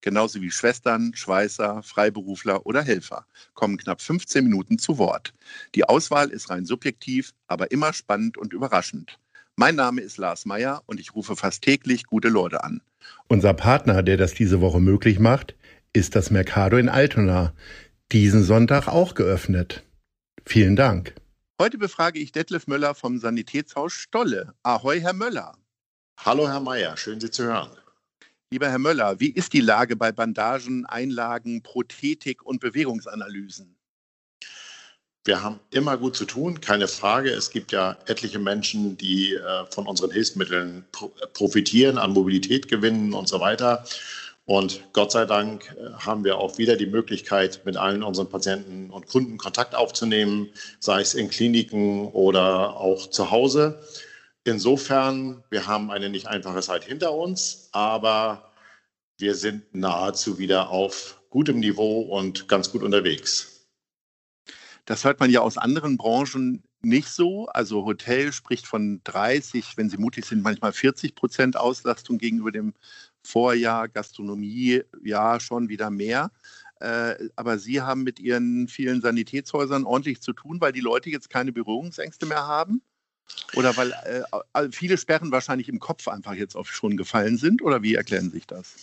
genauso wie Schwestern, Schweißer, Freiberufler oder Helfer, kommen knapp 15 Minuten zu Wort. Die Auswahl ist rein subjektiv, aber immer spannend und überraschend. Mein Name ist Lars Meyer und ich rufe fast täglich gute Leute an. Unser Partner, der das diese Woche möglich macht, ist das Mercado in Altona. Diesen Sonntag auch geöffnet. Vielen Dank. Heute befrage ich Detlef Möller vom Sanitätshaus Stolle. Ahoi, Herr Möller. Hallo, Herr Mayer, schön Sie zu hören. Lieber Herr Möller, wie ist die Lage bei Bandagen, Einlagen, Prothetik und Bewegungsanalysen? Wir haben immer gut zu tun, keine Frage. Es gibt ja etliche Menschen, die äh, von unseren Hilfsmitteln pro profitieren, an Mobilität gewinnen und so weiter. Und Gott sei Dank äh, haben wir auch wieder die Möglichkeit, mit allen unseren Patienten und Kunden Kontakt aufzunehmen, sei es in Kliniken oder auch zu Hause. Insofern, wir haben eine nicht einfache Zeit hinter uns, aber wir sind nahezu wieder auf gutem Niveau und ganz gut unterwegs. Das hört man ja aus anderen Branchen nicht so. Also Hotel spricht von 30, wenn sie mutig sind, manchmal 40 Prozent Auslastung gegenüber dem Vorjahr. Gastronomie ja schon wieder mehr. Äh, aber Sie haben mit Ihren vielen Sanitätshäusern ordentlich zu tun, weil die Leute jetzt keine Berührungsängste mehr haben? Oder weil äh, viele Sperren wahrscheinlich im Kopf einfach jetzt auch schon gefallen sind? Oder wie erklären sich das?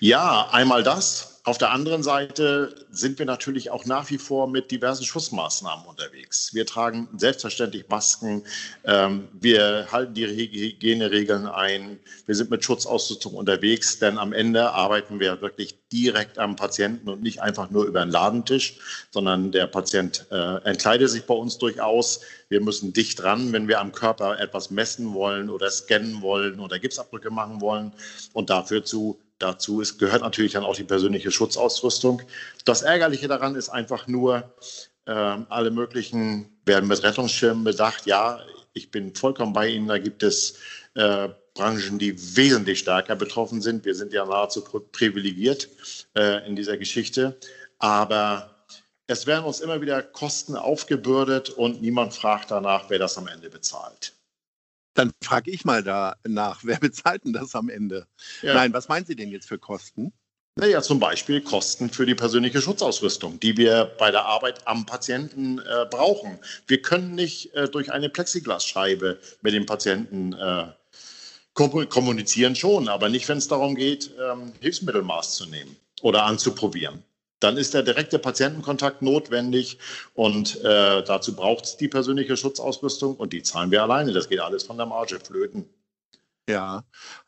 Ja, einmal das. Auf der anderen Seite sind wir natürlich auch nach wie vor mit diversen Schutzmaßnahmen unterwegs. Wir tragen selbstverständlich Masken, ähm, wir halten die Hygieneregeln ein, wir sind mit Schutzausrüstung unterwegs, denn am Ende arbeiten wir wirklich direkt am Patienten und nicht einfach nur über einen Ladentisch, sondern der Patient äh, entkleidet sich bei uns durchaus. Wir müssen dicht dran, wenn wir am Körper etwas messen wollen oder scannen wollen oder Gipsabdrücke machen wollen und dafür zu Dazu ist, gehört natürlich dann auch die persönliche Schutzausrüstung. Das Ärgerliche daran ist einfach nur, äh, alle möglichen werden mit Rettungsschirmen bedacht. Ja, ich bin vollkommen bei Ihnen. Da gibt es äh, Branchen, die wesentlich stärker betroffen sind. Wir sind ja nahezu privilegiert äh, in dieser Geschichte. Aber es werden uns immer wieder Kosten aufgebürdet und niemand fragt danach, wer das am Ende bezahlt. Dann frage ich mal danach, wer bezahlt denn das am Ende? Ja. Nein, was meinen Sie denn jetzt für Kosten? Naja, zum Beispiel Kosten für die persönliche Schutzausrüstung, die wir bei der Arbeit am Patienten äh, brauchen. Wir können nicht äh, durch eine Plexiglasscheibe mit dem Patienten äh, kommunizieren schon, aber nicht, wenn es darum geht, ähm, Hilfsmittelmaß zu nehmen oder anzuprobieren dann ist der direkte Patientenkontakt notwendig und äh, dazu braucht es die persönliche Schutzausrüstung und die zahlen wir alleine. Das geht alles von der Marge flöten. Ja,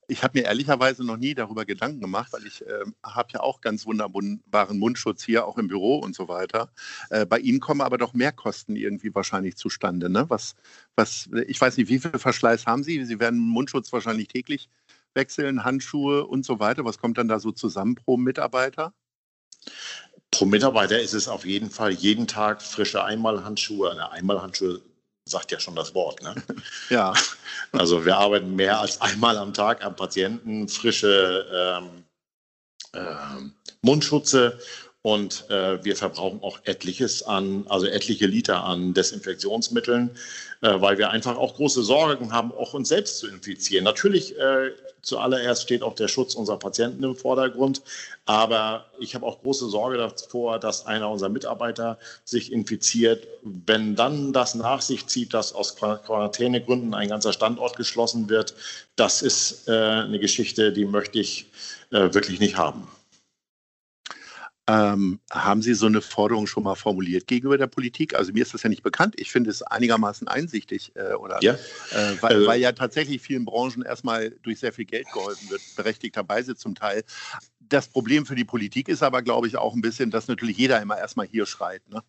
ich habe mir ehrlicherweise noch nie darüber Gedanken gemacht, weil ich äh, habe ja auch ganz wunderbaren Mundschutz hier, auch im Büro und so weiter. Äh, bei Ihnen kommen aber doch mehr Kosten irgendwie wahrscheinlich zustande. Ne? Was, was, ich weiß nicht, wie viel Verschleiß haben Sie? Sie werden Mundschutz wahrscheinlich täglich wechseln, Handschuhe und so weiter. Was kommt dann da so zusammen pro Mitarbeiter? Pro Mitarbeiter ist es auf jeden Fall jeden Tag frische Einmalhandschuhe. Eine Einmalhandschuhe sagt ja schon das Wort. Ne? Ja. Also wir arbeiten mehr als einmal am Tag am Patienten, frische ähm, ähm, Mundschutze und äh, wir verbrauchen auch etliches an, also etliche Liter an Desinfektionsmitteln, äh, weil wir einfach auch große Sorgen haben, auch uns selbst zu infizieren. Natürlich äh, zuallererst steht auch der Schutz unserer Patienten im Vordergrund, aber ich habe auch große Sorge davor, dass einer unserer Mitarbeiter sich infiziert. Wenn dann das nach sich zieht, dass aus Quarantänegründen ein ganzer Standort geschlossen wird, das ist äh, eine Geschichte, die möchte ich äh, wirklich nicht haben. Ähm, haben Sie so eine Forderung schon mal formuliert gegenüber der Politik? Also mir ist das ja nicht bekannt. Ich finde es einigermaßen einsichtig, äh, oder? Ja. Äh, weil, äh, weil, ja tatsächlich vielen Branchen erstmal durch sehr viel Geld geholfen wird, berechtigterweise zum Teil. Das Problem für die Politik ist aber, glaube ich, auch ein bisschen, dass natürlich jeder immer erstmal hier schreit. Ne?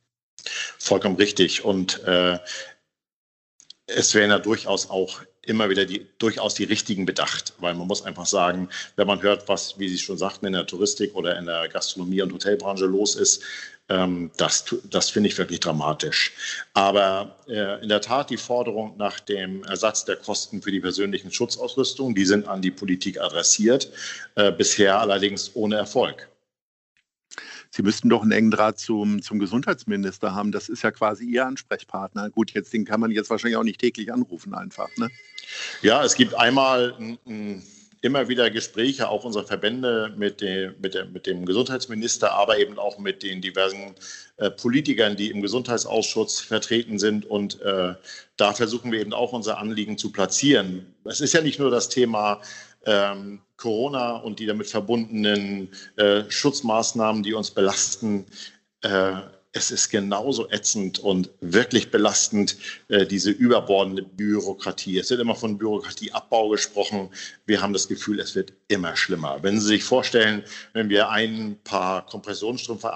Vollkommen richtig. Und äh, es wären ja durchaus auch immer wieder die, durchaus die richtigen bedacht, weil man muss einfach sagen, wenn man hört, was, wie Sie schon sagten, in der Touristik oder in der Gastronomie und Hotelbranche los ist, Ähm, das das finde ich wirklich dramatisch. Aber äh, in der Tat die Forderung nach dem Ersatz der Kosten für die persönlichen Schutzausrüstung, die sind an die Politik adressiert, äh, bisher allerdings ohne Erfolg. Sie müssten doch einen engen Draht zum, zum Gesundheitsminister haben. Das ist ja quasi Ihr Ansprechpartner. Gut, jetzt den kann man jetzt wahrscheinlich auch nicht täglich anrufen einfach. Ne? Ja, es gibt einmal ein, ein immer wieder Gespräche, auch unsere Verbände mit dem, mit, dem, mit dem Gesundheitsminister, aber eben auch mit den diversen äh, Politikern, die im Gesundheitsausschuss vertreten sind. Und äh, da versuchen wir eben auch unser Anliegen zu platzieren. Es ist ja nicht nur das Thema ähm, Corona und die damit verbundenen äh, Schutzmaßnahmen, die uns belasten. Äh, es ist genauso ätzend und wirklich belastend, äh, diese überbordende Bürokratie. Es wird immer von Bürokratieabbau gesprochen. Wir haben das Gefühl, es wird immer schlimmer. Wenn Sie sich vorstellen, wenn wir ein paar Kompressionsstrümpfe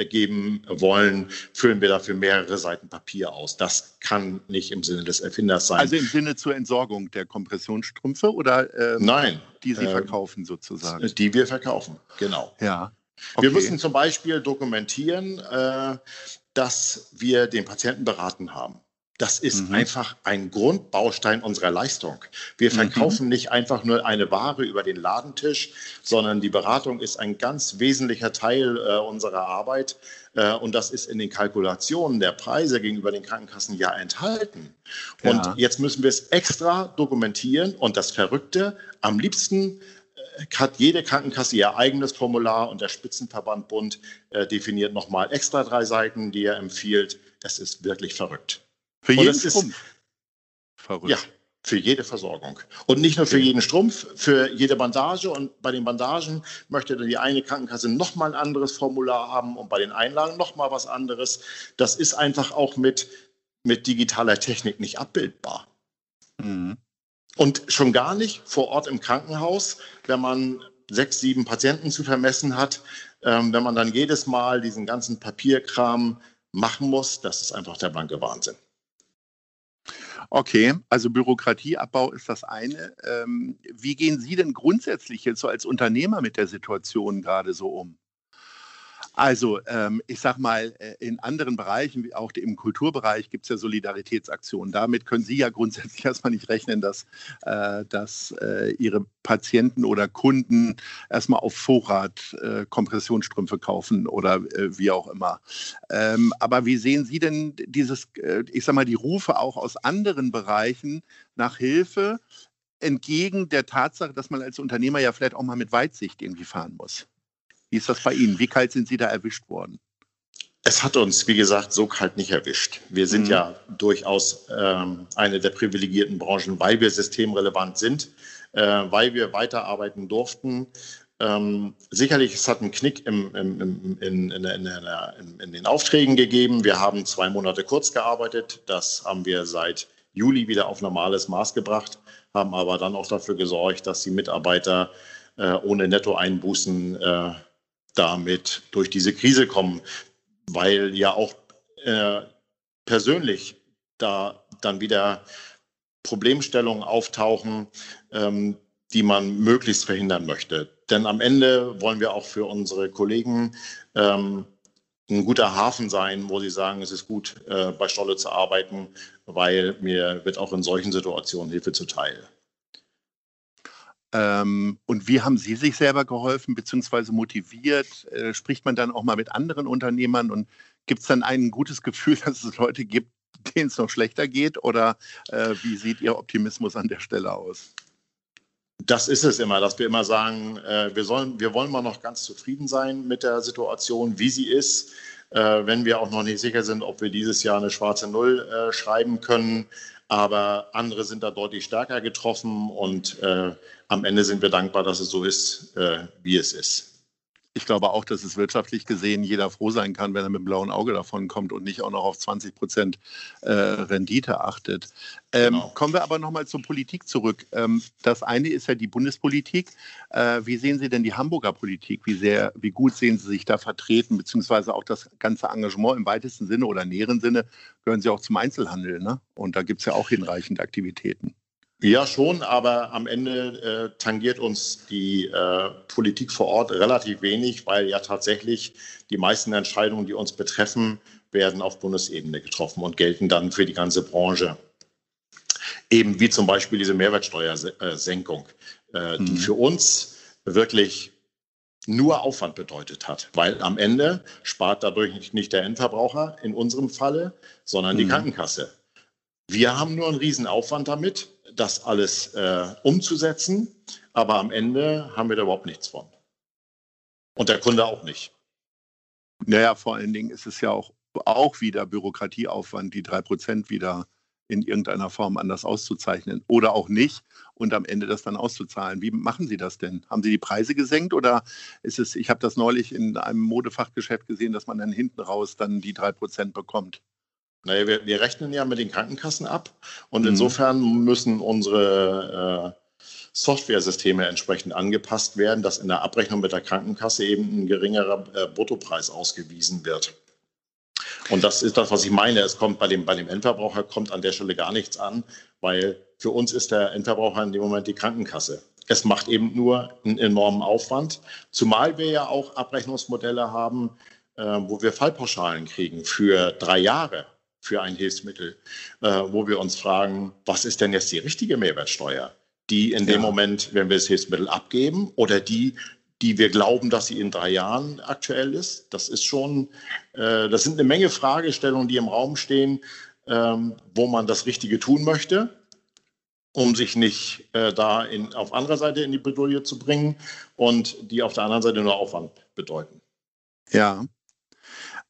abgeben wollen, füllen wir dafür mehrere Seiten Papier aus. Das kann nicht im Sinne des Erfinders sein. Also im Sinne zur Entsorgung der Kompressionsstrümpfe oder ähm, Nein, die Sie äh, verkaufen sozusagen? Die wir verkaufen, genau. Ja. Okay. Wir müssen zum Beispiel dokumentieren, äh, dass wir den Patienten beraten haben. Das ist mhm. einfach ein Grundbaustein unserer Leistung. Wir mhm. verkaufen mhm. nicht einfach nur eine Ware über den Ladentisch, sondern die Beratung ist ein ganz wesentlicher Teil äh, unserer Arbeit. Äh, und das ist in den Kalkulationen der Preise gegenüber den Krankenkassen ja enthalten. Und ja. jetzt müssen wir es extra dokumentieren. Und das Verrückte, am liebsten hat jede Krankenkasse ihr eigenes Formular und der Spitzenverbandbund äh, definiert nochmal extra drei Seiten, die er empfiehlt. Es ist wirklich verrückt. Für jeden Strumpf? verrückt. Ja, für jede Versorgung. Und nicht nur für jeden Strumpf, für jede Bandage. Und bei den Bandagen möchte dann die eine Krankenkasse nochmal ein anderes Formular haben und bei den Einlagen nochmal was anderes. Das ist einfach auch mit, mit digitaler Technik nicht abbildbar. Mhm. Und schon gar nicht vor Ort im Krankenhaus, wenn man sechs, sieben Patienten zu vermessen hat, ähm, wenn man dann jedes Mal diesen ganzen Papierkram machen muss, das ist einfach der blanke Wahnsinn. Okay, also Bürokratieabbau ist das eine. Ähm, wie gehen Sie denn grundsätzlich jetzt so als Unternehmer mit der Situation gerade so um? Also ähm, ich sage mal, äh, in anderen Bereichen, wie auch im Kulturbereich, gibt es ja Solidaritätsaktionen. Damit können Sie ja grundsätzlich erstmal nicht rechnen, dass, äh, dass äh, Ihre Patienten oder Kunden erstmal auf Vorrat äh, Kompressionsstrümpfe kaufen oder äh, wie auch immer. Ähm, aber wie sehen Sie denn dieses, äh, ich sage mal, die Rufe auch aus anderen Bereichen nach Hilfe? entgegen der Tatsache, dass man als Unternehmer ja vielleicht auch mal mit Weitsicht irgendwie fahren muss. Wie ist das bei Ihnen? Wie kalt sind Sie da erwischt worden? Es hat uns, wie gesagt, so kalt nicht erwischt. Wir sind mhm. ja durchaus ähm, eine der privilegierten Branchen, weil wir systemrelevant sind, äh, weil wir weiterarbeiten durften. Ähm, sicherlich, es hat einen Knick im, im, im, in, in, in, in, den Aufträgen gegeben. Wir haben zwei Monate kurz gearbeitet. Das haben wir seit Juli wieder auf normales Maß gebracht, haben aber dann auch dafür gesorgt, dass die Mitarbeiter äh, ohne Nettoeinbußen äh, damit durch diese Krise kommen, weil ja auch äh, persönlich da dann wieder Problemstellungen auftauchen, ähm, die man möglichst verhindern möchte. Denn am Ende wollen wir auch für unsere Kollegen ähm, ein guter Hafen sein, wo sie sagen, es ist gut, äh, bei Stolle zu arbeiten, weil mir wird auch in solchen Situationen Hilfe zuteil. Ähm, und wie haben Sie sich selber geholfen bzw. motiviert? Äh, spricht man dann auch mal mit anderen Unternehmern und gibt es dann ein gutes Gefühl, dass es Leute gibt, denen es noch schlechter geht? Oder äh, wie sieht Ihr Optimismus an der Stelle aus? Das ist es immer, dass wir immer sagen, äh, wir, sollen, wir wollen mal noch ganz zufrieden sein mit der Situation, wie sie ist. Äh, wenn wir auch noch nicht sicher sind, ob wir dieses Jahr eine schwarze Null äh, schreiben können. Aber andere sind da deutlich stärker getroffen und äh, am Ende sind wir dankbar, dass es so ist, äh, wie es ist ich glaube auch, dass es wirtschaftlich gesehen jeder froh sein kann, wenn er mit dem blauen Auge davon kommt und nicht auch noch auf 20 Prozent äh, Rendite achtet. Ähm, genau. Kommen wir aber nochmal zur Politik zurück. Ähm, das eine ist ja die Bundespolitik. Äh, wie sehen Sie denn die Hamburger Politik? Wie, sehr, wie gut sehen Sie sich da vertreten, beziehungsweise auch das ganze Engagement im weitesten Sinne oder näheren Sinne gehören Sie auch zum Einzelhandel. Ne? Und da gibt es ja auch hinreichend Aktivitäten. Ja, schon, aber am Ende äh, tangiert uns die äh, Politik vor Ort relativ wenig, weil ja tatsächlich die meisten Entscheidungen, die uns betreffen, werden auf Bundesebene getroffen und gelten dann für die ganze Branche. Eben wie zum Beispiel diese Mehrwertsteuersenkung, äh, die mhm. für uns wirklich nur Aufwand bedeutet hat, weil am Ende spart dadurch nicht der Endverbraucher in unserem Falle, sondern die mhm. Krankenkasse. Wir haben nur einen Riesenaufwand damit, das alles äh, umzusetzen, aber am Ende haben wir da überhaupt nichts von. Und der Kunde auch nicht. Naja, vor allen Dingen ist es ja auch, auch wieder Bürokratieaufwand, die drei Prozent wieder in irgendeiner Form anders auszuzeichnen oder auch nicht und am Ende das dann auszuzahlen. Wie machen Sie das denn? Haben Sie die Preise gesenkt oder ist es, ich habe das neulich in einem Modefachgeschäft gesehen, dass man dann hinten raus dann die drei Prozent bekommt? Naja, wir, wir, rechnen ja mit den Krankenkassen ab und mhm. insofern müssen unsere äh, Softwaresysteme entsprechend angepasst werden, dass in der Abrechnung mit der Krankenkasse eben ein geringerer äh, Bruttopreis ausgewiesen wird. Und das ist das, was ich meine. Es kommt bei dem, bei dem Endverbraucher kommt an der Stelle gar nichts an, weil für uns ist der Endverbraucher in dem Moment die Krankenkasse. Es macht eben nur einen enormen Aufwand, zumal wir ja auch Abrechnungsmodelle haben, äh, wo wir Fallpauschalen kriegen für drei Jahre für ein Hilfsmittel, äh, wo wir uns fragen, was ist denn jetzt die richtige Mehrwertsteuer? Die in dem ja. Moment, wenn wir das Hilfsmittel abgeben oder die, die wir glauben, dass sie in drei Jahren aktuell ist. Das ist schon, äh, das sind eine Menge Fragestellungen, die im Raum stehen, ähm, wo man das Richtige tun möchte, um sich nicht äh, da in, auf anderer Seite in die Bredouille zu bringen und die auf der anderen Seite nur Aufwand bedeuten. Ja.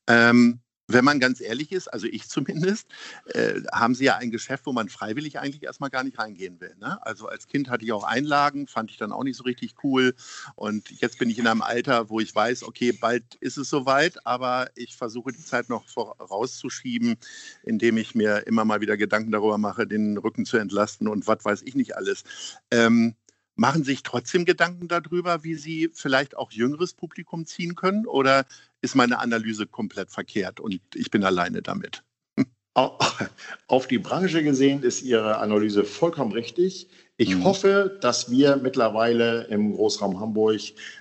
Ähm, wenn man ganz ehrlich ist, also ich zumindest, äh, haben Sie ja ein Geschäft, wo man freiwillig eigentlich erstmal gar nicht reingehen will. Ne? Also als Kind hatte ich auch Einlagen, fand ich dann auch nicht so richtig cool. Und jetzt bin ich in einem Alter, wo ich weiß, okay, bald ist es soweit, aber ich versuche die Zeit noch vorauszuschieben, indem ich mir immer mal wieder Gedanken darüber mache, den Rücken zu entlasten und was weiß ich nicht alles. Ähm, machen sich trotzdem Gedanken darüber, wie sie vielleicht auch jüngeres Publikum ziehen können? Oder ist meine Analyse komplett verkehrt und ich bin alleine damit? Auf die Branche gesehen ist Ihre Analyse vollkommen richtig. Ich mhm. hoffe, dass wir mittlerweile im Großraum Hamburg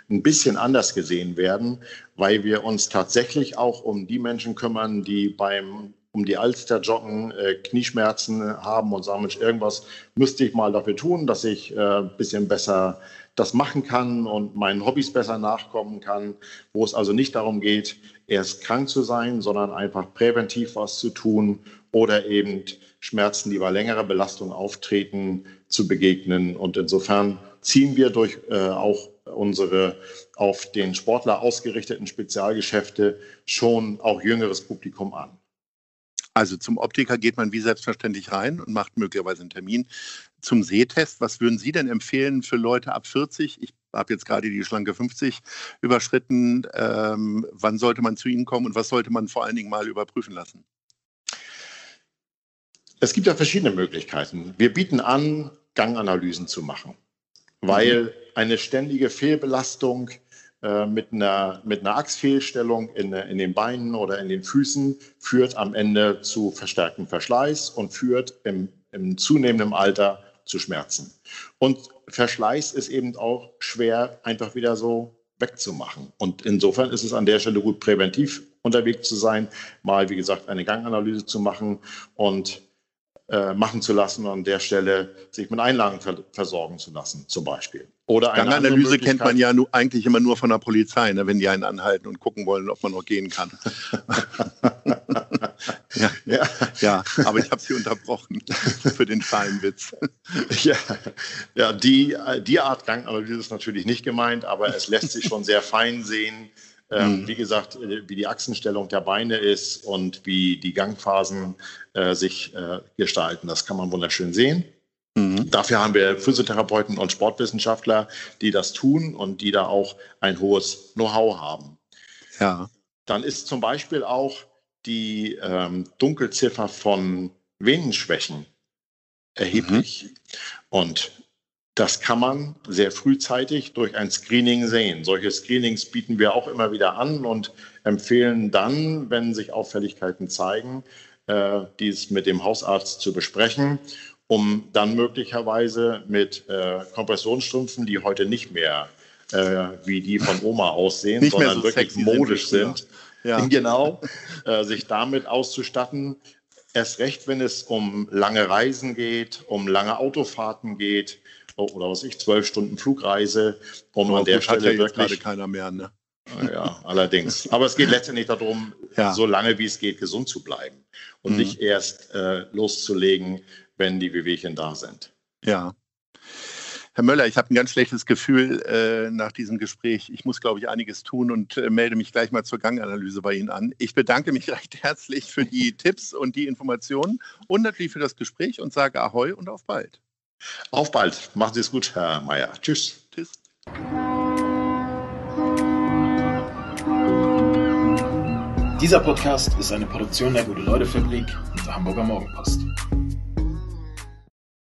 ein bisschen anders gesehen werden, weil wir uns tatsächlich auch um die Menschen kümmern, die beim um die Alster joggen, äh, Knieschmerzen haben und sagen, Mensch, irgendwas müsste ich mal dafür tun, dass ich ein äh, bisschen besser das machen kann und meinen Hobbys besser nachkommen kann, wo es also nicht darum geht, erst krank zu sein, sondern einfach präventiv was zu tun oder eben Schmerzen, die bei längerer Belastung auftreten, zu begegnen. Und insofern ziehen wir durch äh, auch unsere auf den Sportler ausgerichteten Spezialgeschäfte schon auch jüngeres Publikum an. Also zum Optiker geht man wie selbstverständlich rein und macht möglicherweise einen Termin zum Sehtest. Was würden Sie denn empfehlen für Leute ab 40? Ich habe jetzt gerade die schlanke 50 überschritten. Ähm, wann sollte man zu Ihnen kommen und was sollte man vor allen Dingen mal überprüfen lassen? Es gibt ja verschiedene Möglichkeiten. Wir bieten an, Ganganalysen zu machen, weil mhm. eine ständige Fehlbelastung äh, mit einer, mit einer Achsfehlstellung in, in den Beinen oder in den Füßen führt am Ende zu verstärktem Verschleiß und führt im, im zunehmenden Alter zu Schmerzen. Und Verschleiß ist eben auch schwer einfach wieder so wegzumachen. Und insofern ist es an der Stelle gut, präventiv unterwegs zu sein, mal, wie gesagt, eine Ganganalyse zu machen und äh, machen zu lassen und an der Stelle sich mit Einlagen ver versorgen zu lassen, zum Beispiel. Oder eine Ganganalyse kennt man ja nur, eigentlich immer nur von der Polizei, ne, wenn die einen anhalten und gucken wollen, ob man noch gehen kann. ja, ja. ja, aber ich habe Sie unterbrochen für den Schalenwitz. ja, ja die, die Art Ganganalyse ist natürlich nicht gemeint, aber es lässt sich schon sehr fein sehen, ähm, mhm. Wie gesagt, äh, wie die Achsenstellung der Beine ist und wie die Gangphasen äh, sich äh, gestalten. Das kann man wunderschön sehen. Mhm. Dafür haben wir Physiotherapeuten und Sportwissenschaftler, die das tun und die da auch ein hohes Know-how haben. Ja. Dann ist zum Beispiel auch die ähm, Dunkelziffer von Venenschwächen erheblich. Mhm. Und das kann man sehr frühzeitig durch ein Screening sehen. Solche Screenings bieten wir auch immer wieder an und empfehlen dann, wenn sich Auffälligkeiten zeigen, äh, dies mit dem Hausarzt zu besprechen um dann möglicherweise mit äh, Kompressionsstrümpfen, die heute nicht mehr äh, wie die von Oma aussehen, Nicht sondern so wirklich modisch sind, Ja. genau, sich damit auszustatten. Erst recht, wenn es um lange Reisen geht, um lange Autofahrten geht oder was ich, zwölf Stunden Flugreise, um an der Stelle jetzt gerade wirklich keiner mehr. Ne? ja, allerdings. Aber es geht letztendlich darum, Ja. so lange wie es geht, gesund zu bleiben und Mhm. nicht erst äh, loszulegen, wenn die Wehwehchen da sind. Ja. Herr Möller, ich habe ein ganz schlechtes Gefühl äh, nach diesem Gespräch. Ich muss, glaube ich, einiges tun und äh, melde mich gleich mal zur Ganganalyse bei Ihnen an. Ich bedanke mich recht herzlich für die Tipps und die Informationen und natürlich für das Gespräch und sage Ahoi und auf bald. Auf bald. Machen Sie es gut, Herr Mayer. Tschüss. Tschüss. Dieser Podcast ist eine Produktion der Gute-Leute-Fabrik und der Hamburger Morgenpost.